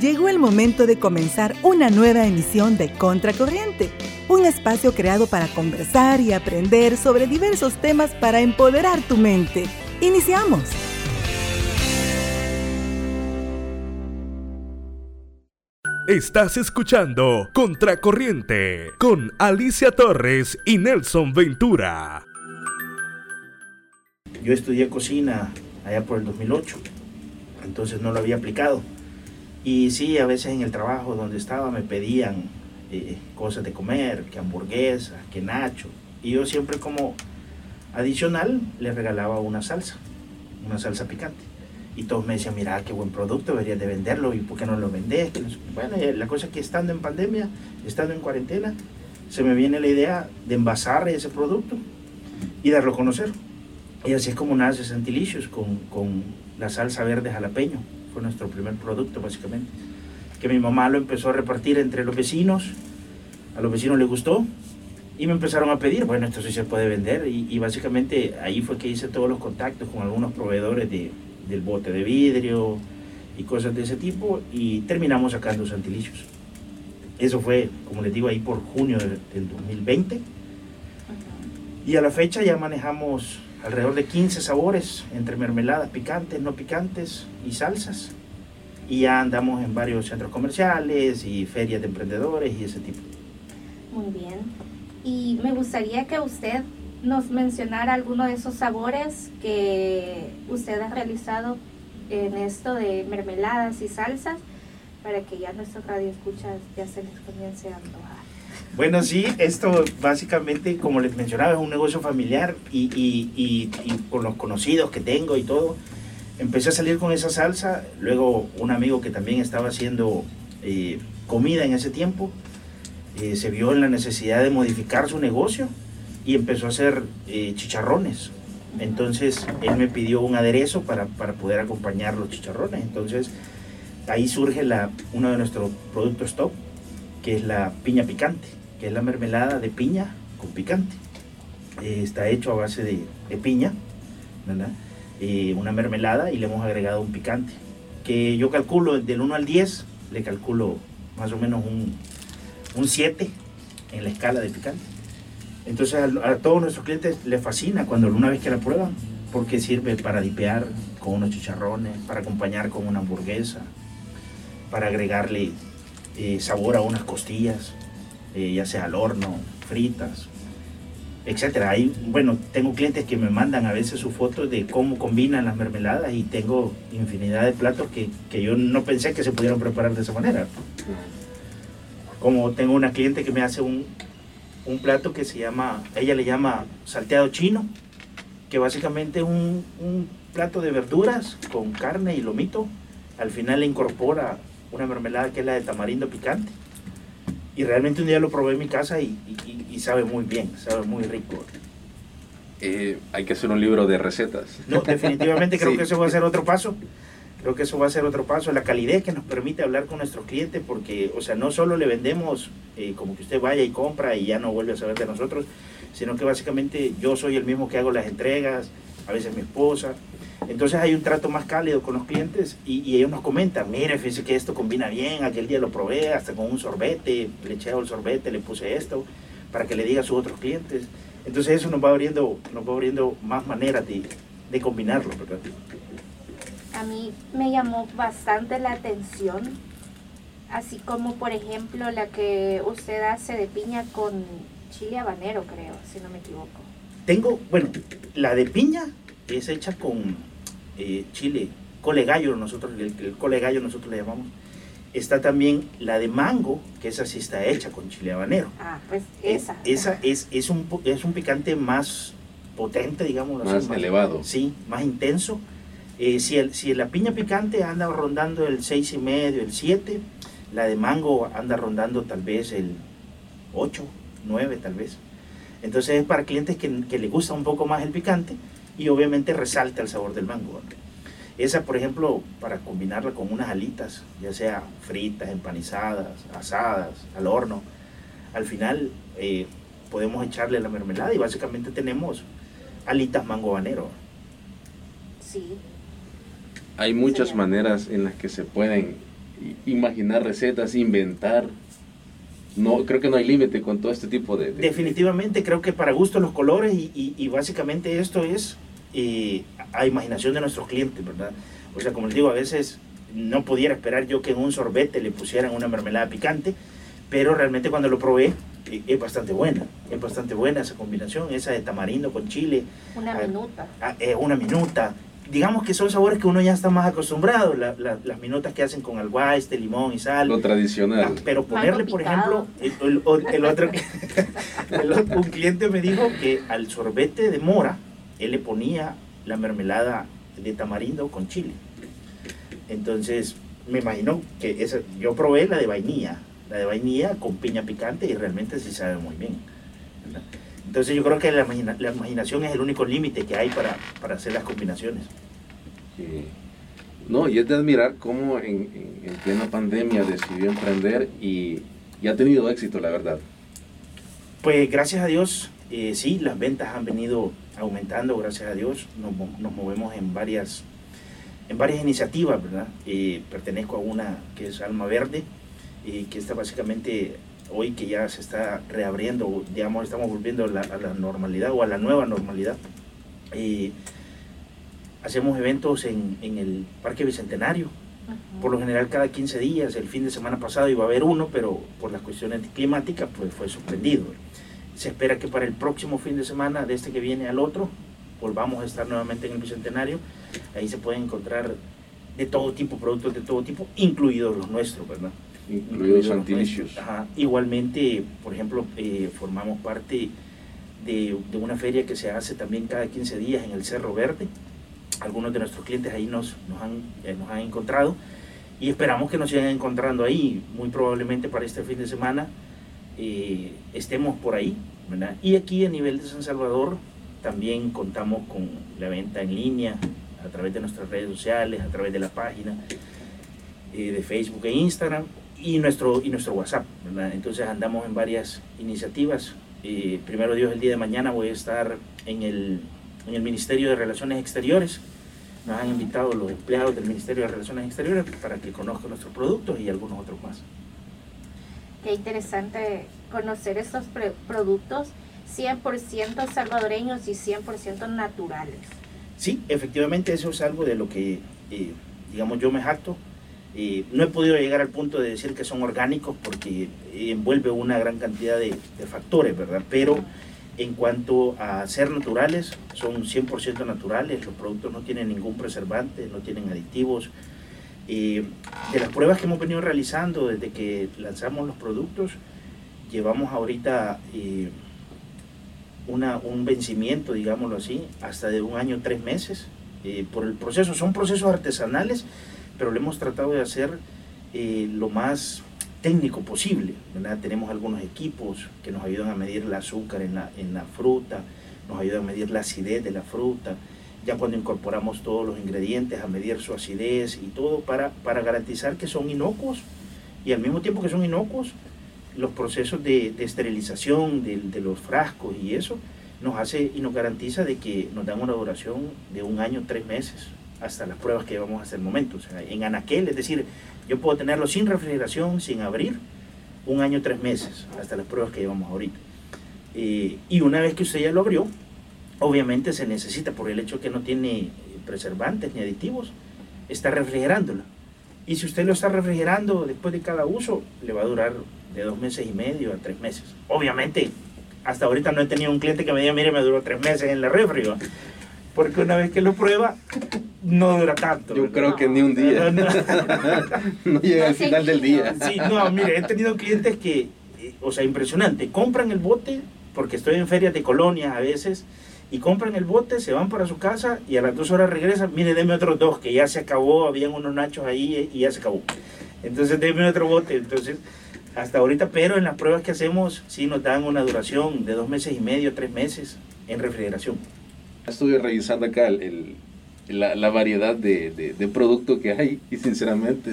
Llegó el momento de comenzar una nueva emisión de Contracorriente, un espacio creado para conversar y aprender sobre diversos temas para empoderar tu mente. Iniciamos. Estás escuchando Contracorriente con Alicia Torres y Nelson Ventura. Yo estudié cocina allá por el 2008, entonces no lo había aplicado. Y sí, a veces en el trabajo donde estaba me pedían eh, cosas de comer, que hamburguesas, que nacho. Y yo siempre como adicional les regalaba una salsa, una salsa picante. Y todos me decían, mira, qué buen producto, deberías de venderlo, ¿y por qué no lo vendes? Bueno, la cosa es que estando en pandemia, estando en cuarentena, se me viene la idea de envasar ese producto y darlo a conocer. Y así es como nace Santilicious con, con la salsa verde jalapeño fue nuestro primer producto básicamente, que mi mamá lo empezó a repartir entre los vecinos, a los vecinos les gustó y me empezaron a pedir, bueno, esto sí se puede vender y, básicamente ahí fue que hice todos los contactos con algunos proveedores de, del bote de vidrio y cosas de ese tipo y terminamos sacando santilicios. Eso fue, como les digo, ahí por junio del, del 2020. Y a la fecha ya manejamos alrededor de 15 sabores entre mermeladas picantes, no picantes y salsas. Y ya andamos en varios centros comerciales y ferias de emprendedores y ese tipo. Muy bien. Y me gustaría que usted nos mencionara alguno de esos sabores que usted ha realizado en esto de mermeladas y salsas para que ya nuestros radioescuchas ya se les comience a antojar. Bueno, sí, esto básicamente, como les mencionaba, es un negocio familiar y, y, y, con los conocidos que tengo y todo, empecé a salir con esa salsa. Luego un amigo que también estaba haciendo eh, comida en ese tiempo, eh, se vio en la necesidad de modificar su negocio y empezó a hacer eh, chicharrones. Entonces él me pidió un aderezo para, para, poder acompañar los chicharrones. Entonces ahí surge la, uno de nuestros productos top, que es la piña picante que es la mermelada de piña con picante. Eh, está hecho a base de, piña, ¿verdad? Eh, una mermelada y le hemos agregado un picante. Que yo calculo del 1 al 10, le calculo más o menos un, un 7 en la escala de picante. Entonces a, todos nuestros clientes les fascina cuando una vez que la prueban, porque sirve para dipear con unos chicharrones, para acompañar con una hamburguesa, para agregarle eh, sabor a unas costillas. Eh, ya sea al horno, fritas, etcétera. Ahí, bueno, tengo clientes que me mandan a veces sus fotos de cómo combinan las mermeladas y tengo infinidad de platos que, que yo no pensé que se pudieran preparar de esa manera. Como tengo una cliente que me hace un, un plato que se llama, ella le llama salteado chino, que básicamente es un, un plato de verduras con carne y lomito. Al final le incorpora una mermelada que es la de tamarindo picante y realmente un día lo probé en mi casa y, sabe muy bien, sabe muy rico. Eh, hay que hacer un libro de recetas. No, definitivamente creo que eso va a ser otro paso. Creo que eso va a ser otro paso. La calidez que nos permite hablar con nuestros clientes, porque, o sea, no solo le vendemos eh, como que usted vaya y compra y ya no vuelve a saber de nosotros, sino que básicamente yo soy el mismo que hago las entregas, a veces mi esposa, entonces hay un trato más cálido con los clientes y, ellos nos comentan, mire, fíjese que esto combina bien, aquel día lo probé hasta con un sorbete, le eché el sorbete, le puse esto, para que le diga a sus otros clientes. Entonces eso nos va abriendo, nos va abriendo más maneras de, de combinarlo, ¿verdad? A mí me llamó bastante la atención, así como por ejemplo la que usted hace de piña con chile habanero, creo, si no me equivoco. Tengo, bueno, la de piña es hecha con eh, chile, cole gallo, nosotros, el, cole gallo nosotros le llamamos. Está también la de mango, que esa sí está hecha con chile habanero. Ah, pues esa. esa es, es, un, es un picante más potente, digamos. Más, elevado. Sí, más intenso. Eh, si, el, si la piña picante anda rondando el 6,5, el 7, la de mango anda rondando tal vez el 8, 9 tal vez. Entonces es para clientes que, que les gusta un poco más el picante y obviamente resalta el sabor del mango. Esa, por ejemplo, para combinarla con unas alitas, ya sea fritas, empanizadas, asadas, al horno, al final eh, podemos echarle la mermelada y básicamente tenemos alitas mango habanero. Sí. Hay muchas maneras en las que se pueden imaginar recetas, inventar. No, creo que no hay límite con todo este tipo de... Definitivamente creo que para gusto los colores y, y, básicamente esto es eh, a imaginación de nuestros clientes, ¿verdad? O sea, como les digo, a veces no pudiera esperar yo que en un sorbete le pusieran una mermelada picante, pero realmente cuando lo probé eh, es bastante buena, es bastante buena esa combinación, esa de tamarindo con chile. Una ah, minuta. Ah, eh, una minuta. Digamos que son sabores que uno ya está más acostumbrado, las minutas que hacen con este limón y sal. Lo tradicional. Ah, pero ponerle, por ejemplo, el, otro, un cliente me dijo que al sorbete de mora, él le ponía la mermelada de tamarindo con chile. Entonces, me imagino que esa, yo probé la de vainilla, la de vainilla con piña picante y realmente sí sabe muy bien. Entonces yo creo que la, imaginación es el único límite que hay para, hacer las combinaciones. No, y es de admirar cómo en, plena pandemia decidió emprender y, ha tenido éxito, la verdad. Pues gracias a Dios, eh, sí, las ventas han venido aumentando, gracias a Dios. Nos, nos movemos en varias en varias iniciativas, ¿verdad? Eh, pertenezco a una que es Alma Verde, y que está básicamente hoy que ya se está reabriendo, digamos, estamos volviendo a la, normalidad o a la nueva normalidad. Eh, hacemos eventos en, en, el Parque Bicentenario, por lo general cada 15 días, el fin de semana pasado iba a haber uno, pero por las cuestiones climáticas pues fue suspendido. Se espera que para el próximo fin de semana, de este que viene al otro, volvamos a estar nuevamente en el Bicentenario Ahí se pueden encontrar de todo tipo, productos de todo tipo, incluidos los nuestros, ¿verdad? Incluidos antilicios. Igualmente, por ejemplo, eh, formamos parte de, una feria que se hace también cada 15 días en el Cerro Verde. Algunos de nuestros clientes ahí nos, nos, han, eh, nos han encontrado y esperamos que nos sigan encontrando ahí. Muy probablemente para este fin de semana eh, estemos por ahí. ¿verdad? Y aquí a nivel de San Salvador también contamos con la venta en línea a través de nuestras redes sociales, a través de la página eh, de Facebook e Instagram y nuestro, y nuestro WhatsApp. Entonces andamos en varias iniciativas. Eh, primero Dios, el día de mañana voy a estar en el, en el Ministerio de Relaciones Exteriores. Nos han invitado los empleados del Ministerio de Relaciones Exteriores para que conozcan nuestros productos y algunos otros más. Qué interesante conocer estos productos 100% salvadoreños y 100% naturales. Sí, efectivamente eso es algo de lo que, eh, digamos, yo me jacto. Eh, no he podido llegar al punto de decir que son orgánicos porque envuelve una gran cantidad de, factores, ¿verdad? Pero en cuanto a ser naturales, son 100% naturales, los productos no tienen ningún preservante, no tienen aditivos. Eh, de las pruebas que hemos venido realizando desde que lanzamos los productos, llevamos ahorita una, un vencimiento, digámoslo así, hasta de un año, tres meses, eh, por el proceso. Son procesos artesanales, pero lo hemos tratado de hacer eh, lo más técnico posible. Tenemos algunos equipos que nos ayudan a medir el azúcar en la, en la fruta, nos ayudan a medir la acidez de la fruta, ya cuando incorporamos todos los ingredientes, a medir su acidez y todo para, para garantizar que son inocuos y al mismo tiempo que son inocuos, los procesos de, esterilización de, los frascos y eso nos hace y nos garantiza de que nos dan una duración de un año, tres meses, hasta las pruebas que llevamos hasta el momento. O sea, en anaquel, es decir, yo puedo tenerlo sin refrigeración, sin abrir, un año, tres meses, hasta las pruebas que llevamos ahorita. Eh, y una vez que usted ya lo abrió, obviamente se necesita, por el hecho que no tiene preservantes ni aditivos, está refrigerándolo. Y si usted lo está refrigerando después de cada uso, le va a durar de dos meses y medio a tres meses. Obviamente, hasta ahorita no he tenido un cliente que me diga, mire, me duró tres meses en la refri, porque una vez que lo prueba, no dura tanto. Yo creo que ni un día. No, llega al final del día. Sí, no, mire, he tenido clientes que, eh, o sea, impresionante, compran el bote, porque estoy en ferias de colonias a veces, y compran el bote, se van para su casa y a las dos horas regresan, mire, deme otros dos, que ya se acabó, habían unos nachos ahí y ya se acabó. Entonces, deme otro bote. Entonces, hasta ahorita, pero en las pruebas que hacemos sí nos dan una duración de dos meses y medio, tres meses en refrigeración. Estuve revisando acá la, variedad de, de, productos que hay y sinceramente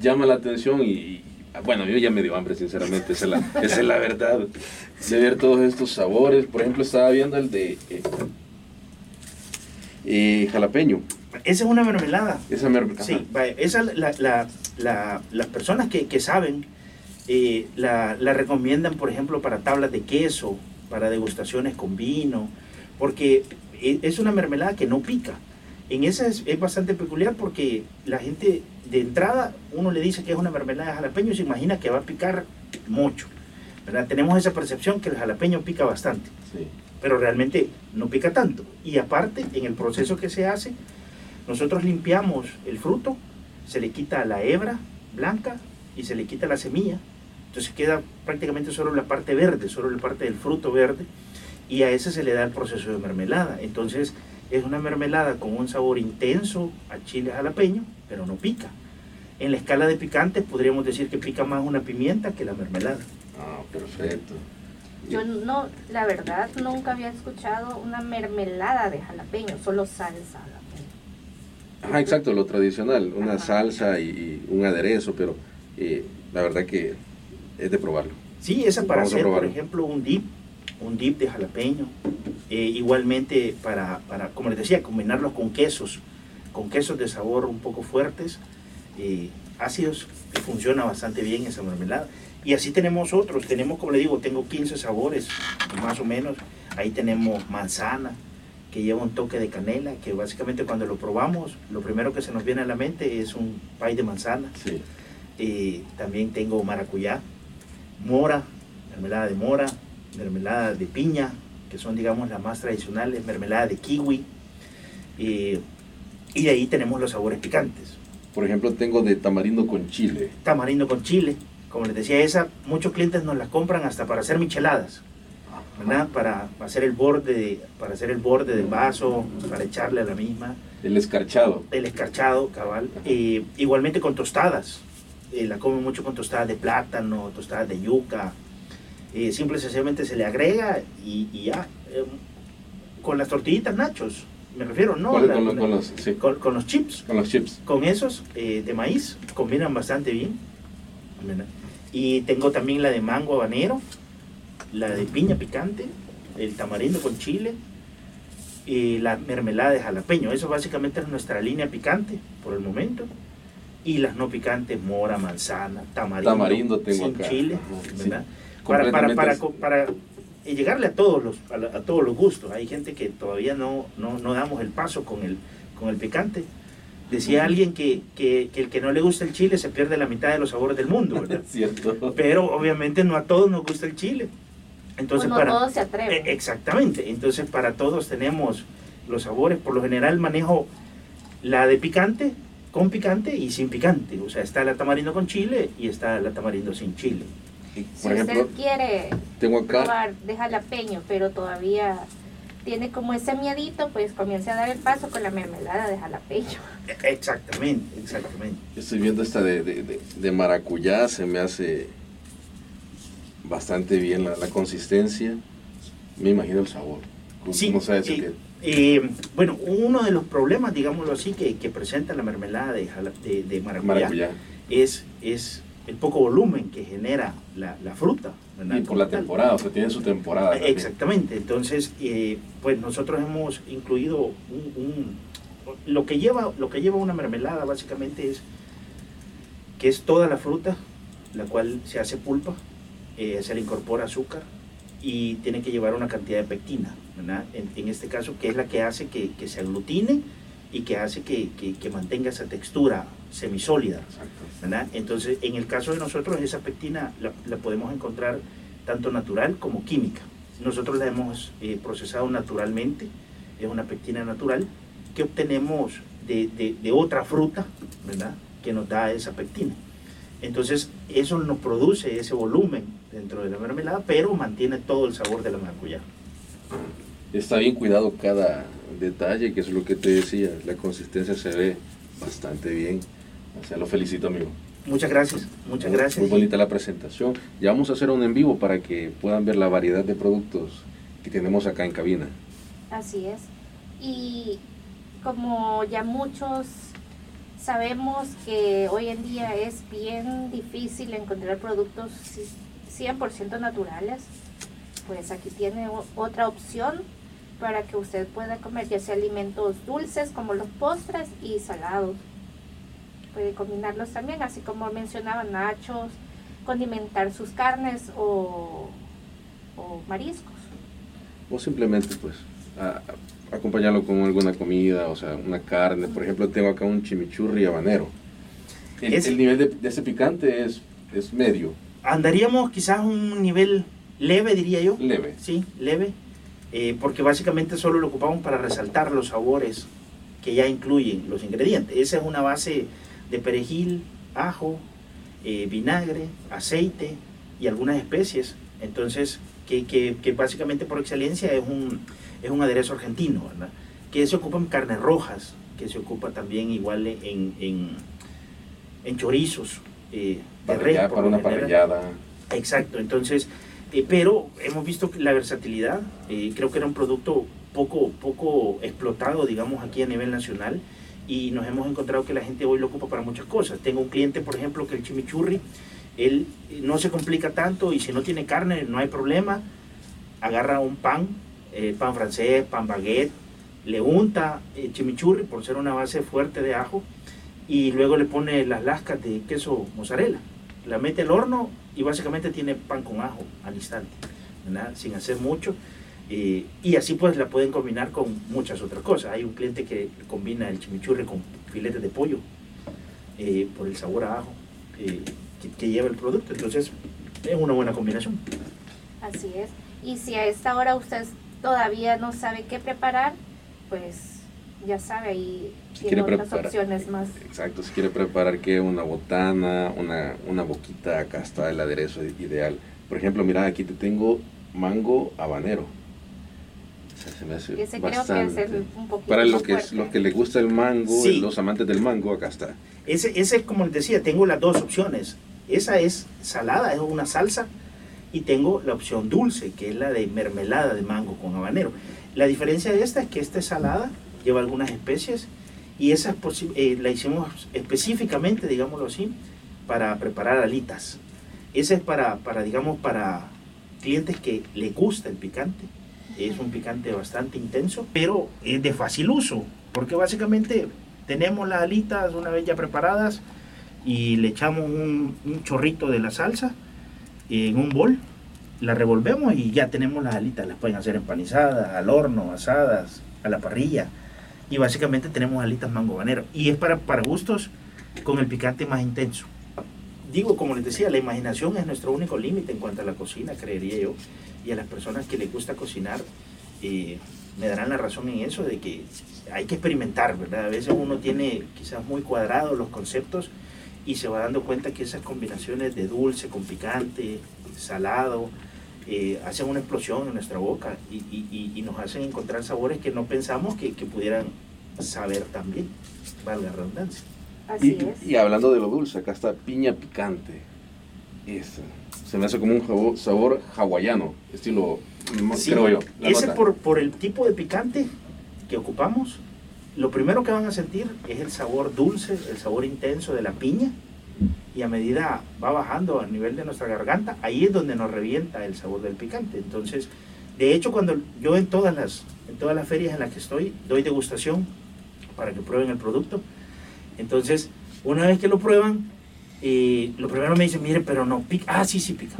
llama la atención y, bueno, yo ya me dio hambre, sinceramente, esa es la, esa es la verdad, de ver todos estos sabores. Por ejemplo, estaba viendo el de eh, eh, jalapeño. Esa es una mermelada. Esa mermelada. Sí, vaya, esa la, la- la- las personas que, que saben eh, la, la recomiendan, por ejemplo, para tablas de queso, para degustaciones con vino, porque e- es una mermelada que no pica. En esa es, es bastante peculiar porque la gente de entrada, uno le dice que es una mermelada de jalapeño y se imagina que va a picar mucho. ¿verdad? Tenemos esa percepción que el jalapeño pica bastante Sí. pero realmente no pica tanto. Y aparte, en el proceso que se hace, nosotros limpiamos el fruto, se le quita la hebra blanca y se le quita la semilla. Entonces queda prácticamente solo la parte verde, solo la parte del fruto verde, y a ese se le da el proceso de mermelada. Entonces es una mermelada con un sabor intenso a chile jalapeño, pero no pica. En la escala de picantes podríamos decir que pica más una pimienta que la mermelada. Ah, perfecto. Yo no, la verdad, nunca había escuchado una mermelada de jalapeño, solo salsa jalapeño. Ajá, exacto, lo tradicional, una Ajá. salsa y, y un aderezo, pero eh, la verdad que es de probarlo. Sí, esa para Vamos hacer, por ejemplo, un dip, un dip de jalapeño. Eh, igualmente para, para, como les decía, combinarlos con quesos, con quesos de sabor un poco fuertes, eh, ácidos, que funciona bastante bien esa mermelada. Y así tenemos otros, tenemos, como le digo, tengo 15 sabores, más o menos. Ahí tenemos manzana, que lleva un toque de canela, que básicamente cuando lo probamos, lo primero que se nos viene a la mente es un pie de manzana. Sí. Eh, también tengo maracuyá, mora, mermelada de mora, mermelada de piña, que son digamos las más tradicionales, mermelada de kiwi. eh, y de ahí tenemos los sabores picantes. Por ejemplo, tengo de tamarindo con chile. Tamarindo con chile. Como les decía, esa muchos clientes nos la compran hasta para hacer micheladas, ¿verdad? Para hacer el borde, para hacer el borde del vaso, para echarle a la misma. El escarchado. el escarchado, cabal. Eh, igualmente con tostadas. Eh, la comen mucho con tostadas de plátano, tostadas de yuca. Eh, simple y sencillamente se le agrega y, y ya. Eh, con las tortillitas nachos, me refiero, ¿no? Con, La- con los- con los, sí, con- con los chips. con los chips. Con esos eh, de maíz combinan bastante bien. ¿verdad? Y tengo también la de mango habanero, la de piña picante, el tamarindo con chile y la mermelada de jalapeño. Eso básicamente es nuestra línea picante por el momento. Y las no picantes, mora, manzana, tamarindo, Tamarindo tengo sin acá. chile. Sí. Para, para, para, para, eh, llegarle a todos los a, la- a todos los gustos. Hay gente que todavía no, no, no damos el paso con el, con el picante. Decía alguien que, que, que el que no le gusta el chile se pierde la mitad de los sabores del mundo, ¿verdad? Cierto. Pero obviamente no a todos nos gusta el chile. Entonces, Pues no para, todos se atreven. eh, Exactamente, entonces para todos tenemos los sabores. Por lo general manejo la de picante, con picante y sin picante. O sea, está la tamarindo con chile y está la tamarindo sin chile. Y, si Por ejemplo, usted quiere tengo acá. probar de jalapeño, pero todavía tiene como ese miedito, pues comience a dar el paso con la mermelada de jalapeño. E- Exactamente, exactamente. Estoy viendo esta de, de, de- de maracuyá, se me hace bastante bien la, la consistencia. Me imagino el sabor. ¿Cómo Sí, cómo sabe eso sí. que- Eh, bueno, uno de los problemas, digámoslo así, que, que presenta la mermelada de, jala- de, de maracuyá, maracuyá? Es, es el poco volumen que genera la, la fruta. ¿verdad? Y por la temporada, o sea, tiene su temporada. también. Exactamente, entonces eh, pues nosotros hemos incluido un, un- lo que lleva lo que lleva una mermelada básicamente es que es toda la fruta la cual se hace pulpa, eh, se le incorpora azúcar y tiene que llevar una cantidad de pectina, ¿verdad? En, en este caso que es la que hace que, que se aglutine y que hace que, que- que mantenga esa textura semisólida. ¿verdad? Entonces, en el caso de nosotros, esa pectina la, la podemos encontrar tanto natural como química. Nosotros la hemos eh, procesado naturalmente, es una pectina natural que obtenemos de, de- de otra fruta, ¿verdad? Que nos da esa pectina. Entonces, eso nos produce ese volumen dentro de la mermelada, pero mantiene todo el sabor de la maracuyá. Está bien cuidado cada detalle, que es lo que te decía. La consistencia se ve bastante bien. O sea, lo felicito, amigo. Muchas gracias, muchas Muy- gracias. Muy bonita la presentación. Ya vamos a hacer un en vivo para que puedan ver la variedad de productos que tenemos acá en cabina. Así es. Y como ya muchos sabemos que hoy en día es bien difícil encontrar productos ci- 100% naturales, pues aquí tiene otra opción para que usted pueda comer ya sea alimentos dulces como los postres y salados. Puede combinarlos también, así como mencionaba nachos, condimentar sus carnes o, o mariscos. O simplemente pues a- a- acompañarlo con alguna comida, o sea, una carne. Por ejemplo, tengo acá un chimichurri habanero. El, Ese- el nivel de, de ese picante es, es medio, Andaríamos quizás a un nivel leve, diría yo. leve. Sí, leve. eh, porque básicamente solo lo ocupamos para resaltar los sabores que ya incluyen los ingredientes. Esa es una base de perejil, ajo, eh, vinagre, aceite y algunas especies. Entonces, que, que- que básicamente por excelencia es un, es un aderezo argentino, ¿verdad? Que se ocupa en carnes rojas, que se ocupa también igual en, en, en chorizos. eh, de res, para una parrillada. Exacto, entonces, eh, pero hemos visto la versatilidad, eh, creo que era un producto poco, poco explotado, digamos, aquí a nivel nacional, y nos hemos encontrado que la gente hoy lo ocupa para muchas cosas. Tengo un cliente, por ejemplo, que el chimichurri, él no se complica tanto y si no tiene carne no hay problema, agarra un pan, eh, pan francés, pan baguette, le unta eh, chimichurri por ser una base fuerte de ajo y luego le pone las lascas de queso mozzarella. La mete al horno y básicamente tiene pan con ajo al instante, ¿verdad? sin hacer mucho. Eh, y así pues la pueden combinar con muchas otras cosas. Hay un cliente que combina el chimichurri con filetes de pollo eh, por el sabor a ajo eh, que, que lleva el producto. Entonces es una buena combinación. Así es. Y si a esta hora usted todavía no sabe qué preparar, pues ya sabe, ahí Si tiene otras preparar. opciones más. Exacto, si quiere preparar que una botana, una, una boquita, acá está el aderezo ideal. Por ejemplo, mira, aquí te tengo mango habanero. O sea, se me hace Ese creo que es bastante. el un poquito Para lo que, es, lo que le gusta el mango, Sí. los amantes del mango, acá está. Ese, ese, como les decía, tengo las dos opciones. Esa es salada, es una salsa, y tengo la opción dulce, que es la de mermelada de mango con habanero. La diferencia de esta es que esta es salada, lleva algunas especies, y esa eh, la hicimos específicamente, digámoslo así, para preparar alitas. Esa es para, para, digamos, para clientes que le gusta el picante. Es un picante bastante intenso, pero es de fácil uso, porque básicamente tenemos las alitas una vez ya preparadas y le echamos un, chorrito de la salsa en un bol, la revolvemos y ya tenemos las alitas. Las pueden hacer empanizadas, al horno, asadas, a la parrilla. Y básicamente tenemos alitas mango habanero. Y es para, para gustos con el picante más intenso. Digo, como les decía, la imaginación es nuestro único límite en cuanto a la cocina, creería yo. Y a las personas que les gusta cocinar, me darán la razón en eso, de que hay que experimentar, ¿verdad? A veces uno tiene quizás muy cuadrados los conceptos y se va dando cuenta que esas combinaciones de dulce con picante, salado, eh, hacen una explosión en nuestra boca y, nos hacen encontrar sabores que no pensamos que, que pudieran saber tan bien, valga la redundancia. Así Y, es. y hablando de lo dulce, acá está piña picante. Es, se me hace como un jabo- sabor hawaiano, estilo, Sí, creo yo. la ese por, por el tipo de picante que ocupamos, lo primero que van a sentir es el sabor dulce, el sabor intenso de la piña, y a medida va bajando a nivel de nuestra garganta, ahí es donde nos revienta el sabor del picante. Entonces, de hecho, cuando yo en todas las, en todas las ferias en las que estoy, doy degustación para que prueben el producto. Entonces, una vez que lo prueban, eh, lo primero me dicen, mire, pero no pica. Ah, sí, sí pica.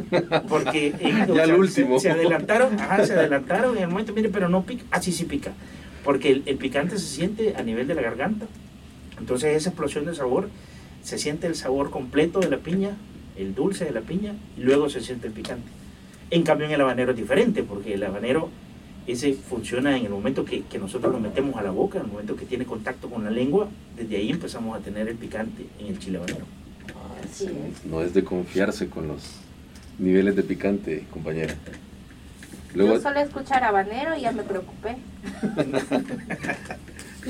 Porque eh, Ya el último. Se, se adelantaron, ajá, se adelantaron en el momento, mire, pero no pica. Ah, sí, sí pica. Porque el, el picante se siente a nivel de la garganta. Entonces, esa explosión de sabor, se siente el sabor completo de la piña, el dulce de la piña, y luego se siente el picante. En cambio, en el habanero es diferente, porque el habanero ese funciona en el momento que, que nosotros lo metemos a la boca, en el momento que tiene contacto con la lengua, desde ahí empezamos a tener el picante en el chile habanero. No es de confiarse con los niveles de picante, compañera. Luego, Yo solo escuchar habanero y ya me preocupé.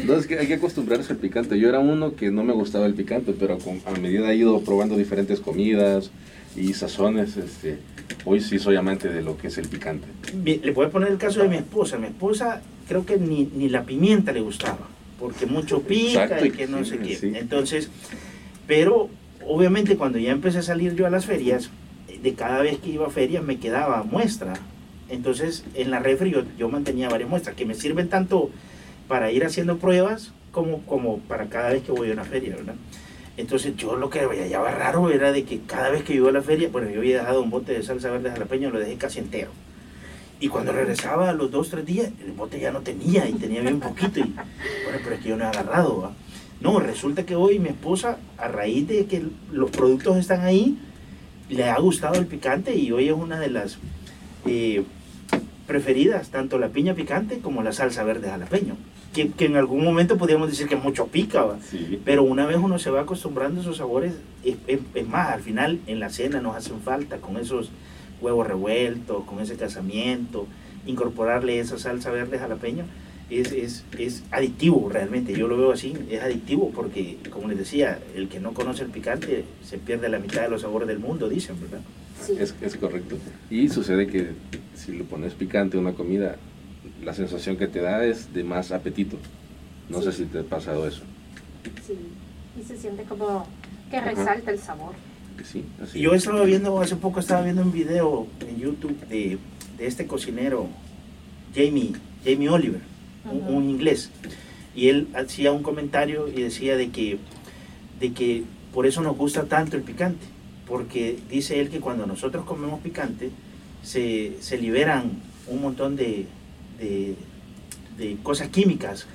no, es que hay que acostumbrarse al picante. Yo era uno que no me gustaba el picante, pero con- a medida he ido probando diferentes comidas y sazones, este, hoy sí soy amante de lo que es el picante. Le voy a poner el caso de mi esposa. Mi esposa creo que ni, ni la pimienta le gustaba, porque mucho pica Exacto, y que no sí, sé qué. sí. Entonces, pero obviamente cuando ya empecé a salir yo a las ferias, de cada vez que iba a ferias me quedaba muestra Entonces, en la refri yo, yo mantenía varias muestras que me sirven tanto para ir haciendo pruebas como, como para cada vez que voy a una feria, ¿verdad? Entonces yo lo que veía raro era de que cada vez que iba a la feria, bueno, yo había dejado un bote de salsa verde jalapeño, lo dejé casi entero. Y cuando regresaba a los dos, tres días, el bote ya no tenía y tenía bien poquito. Y bueno, pero es que yo no he agarrado. ¿va? No, resulta que hoy mi esposa, a raíz de que los productos están ahí, le ha gustado el picante y hoy es una de las eh, preferidas, tanto la piña picante como la salsa verde jalapeño. Que, que en algún momento podríamos decir que mucho pica, pero una vez uno se va acostumbrando a esos sabores, es, es- es más, al final en la cena nos hacen falta con esos huevos revueltos, con ese casamiento, incorporarle esa salsa verde jalapeño. Es, es, es adictivo realmente, yo lo veo así, es adictivo porque, como les decía, el que no conoce el picante se pierde la mitad de los sabores del mundo, dicen, ¿verdad? Sí. Es, es correcto. Y sucede que si le pones picante a una comida, la sensación que te da es de más apetito. No sé si te ha pasado eso. Sí. Y se siente como que Ajá. resalta el sabor. Sí, así. Yo estaba viendo, hace poco estaba viendo un video en YouTube de, de este cocinero, Jamie, Jamie Oliver, un, un inglés. Y él hacía un comentario y decía de que, de que por eso nos gusta tanto el picante. Porque dice él que cuando nosotros comemos picante, se, se liberan un montón de, de, de cosas químicas,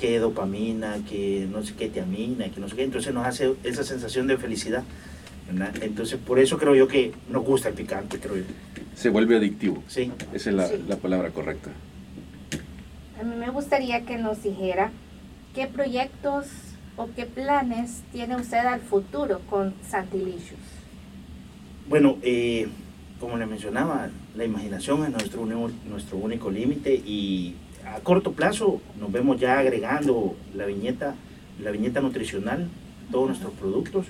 que dopamina, que no sé qué, tiamina, que no sé qué. Entonces nos hace esa sensación de felicidad. ¿verdad? Entonces, por eso creo yo que nos gusta el picante, creo yo. Se vuelve adictivo. Sí. Esa es la, Sí. la palabra correcta. A mí me gustaría que nos dijera qué proyectos o qué planes tiene usted al futuro con Santilicious. Bueno, eh, como le mencionaba, la imaginación es nuestro, nuestro único límite y a corto plazo nos vemos ya agregando la viñeta, la viñeta nutricional, todos nuestros productos,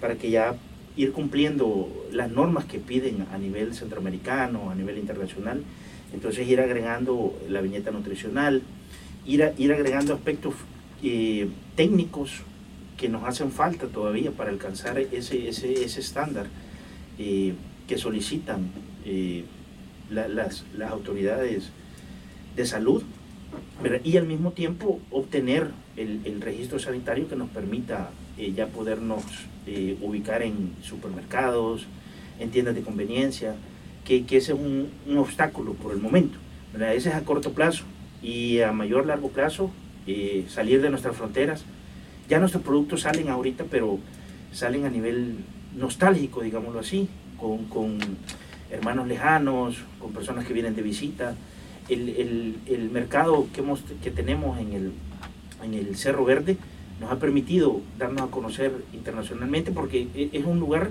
para que ya ir cumpliendo las normas que piden a nivel centroamericano, a nivel internacional. Entonces ir agregando la viñeta nutricional, ir, a- ir agregando aspectos eh, técnicos que nos hacen falta todavía para alcanzar ese, ese, ese estándar eh, que solicitan eh, la- las, autoridades de salud ¿verdad? y al mismo tiempo obtener el, registro sanitario que nos permita eh, ya podernos eh, ubicar en supermercados, en tiendas de conveniencia, que, ese es un, un obstáculo por el momento. ¿verdad? Ese es a corto plazo y a mayor largo plazo salir de nuestras fronteras. Ya nuestros productos salen ahorita, pero salen a nivel nostálgico, digámoslo así, con, con hermanos lejanos, con personas que vienen de visita. El, el- el mercado que, hemos, que tenemos en el, en el Cerro Verde nos ha permitido darnos a conocer internacionalmente porque e- es un lugar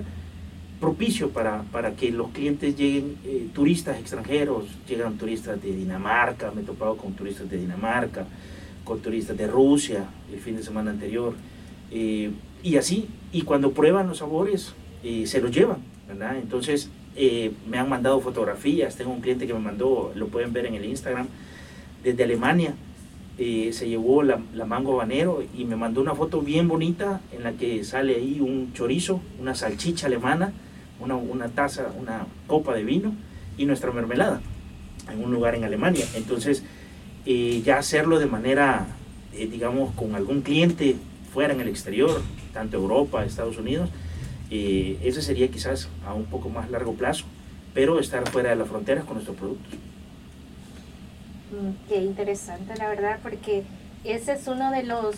propicio para, para que los clientes lleguen, eh, turistas extranjeros, llegan turistas de Dinamarca, me he topado con turistas de Dinamarca, con turistas de Rusia el fin de semana anterior, eh, y así, y cuando prueban los sabores, eh, se los llevan, ¿verdad? Entonces, eh, me han mandado fotografías, tengo un cliente que me mandó, lo pueden ver en el Instagram, desde Alemania, eh, se llevó la, la mango habanero y me mandó una foto bien bonita en la que sale ahí un chorizo, una salchicha alemana, una, una taza, una copa de vino y nuestra mermelada en un lugar en Alemania. Entonces, eh, ya hacerlo de manera, eh, digamos, con algún cliente fuera en el exterior, tanto Europa, Estados Unidos, eh, ese sería quizás a un poco más largo plazo, pero estar fuera de las fronteras con nuestros productos. Mm, Qué interesante, la verdad, porque ese es uno de los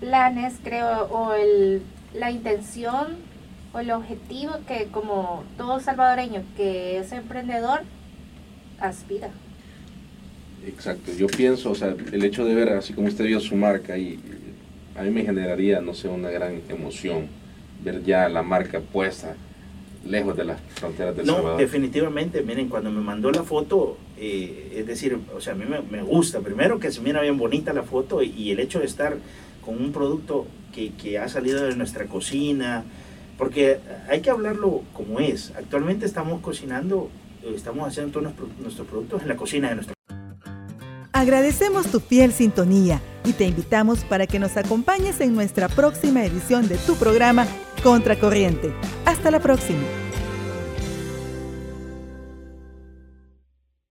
planes, creo, o el, la intención o el objetivo que como todo salvadoreño que es emprendedor aspira. Exacto. Yo pienso, o sea, el hecho de ver así como usted vio su marca y a mí me generaría, no sé, una gran emoción ver ya la marca puesta lejos de las fronteras del No, Salvador. definitivamente, miren, cuando me mandó la foto, eh, es decir, o sea, a mí me, me gusta, primero que se mira bien bonita la foto y, y el hecho de estar con un producto que, que ha salido de nuestra cocina, porque hay que hablarlo como es. Actualmente estamos cocinando, eh, estamos haciendo todos nuestros, nuestros productos en la cocina de nuestra Agradecemos tu fiel sintonía y te invitamos para que nos acompañes en nuestra próxima edición de tu programa Contracorriente. Hasta la próxima.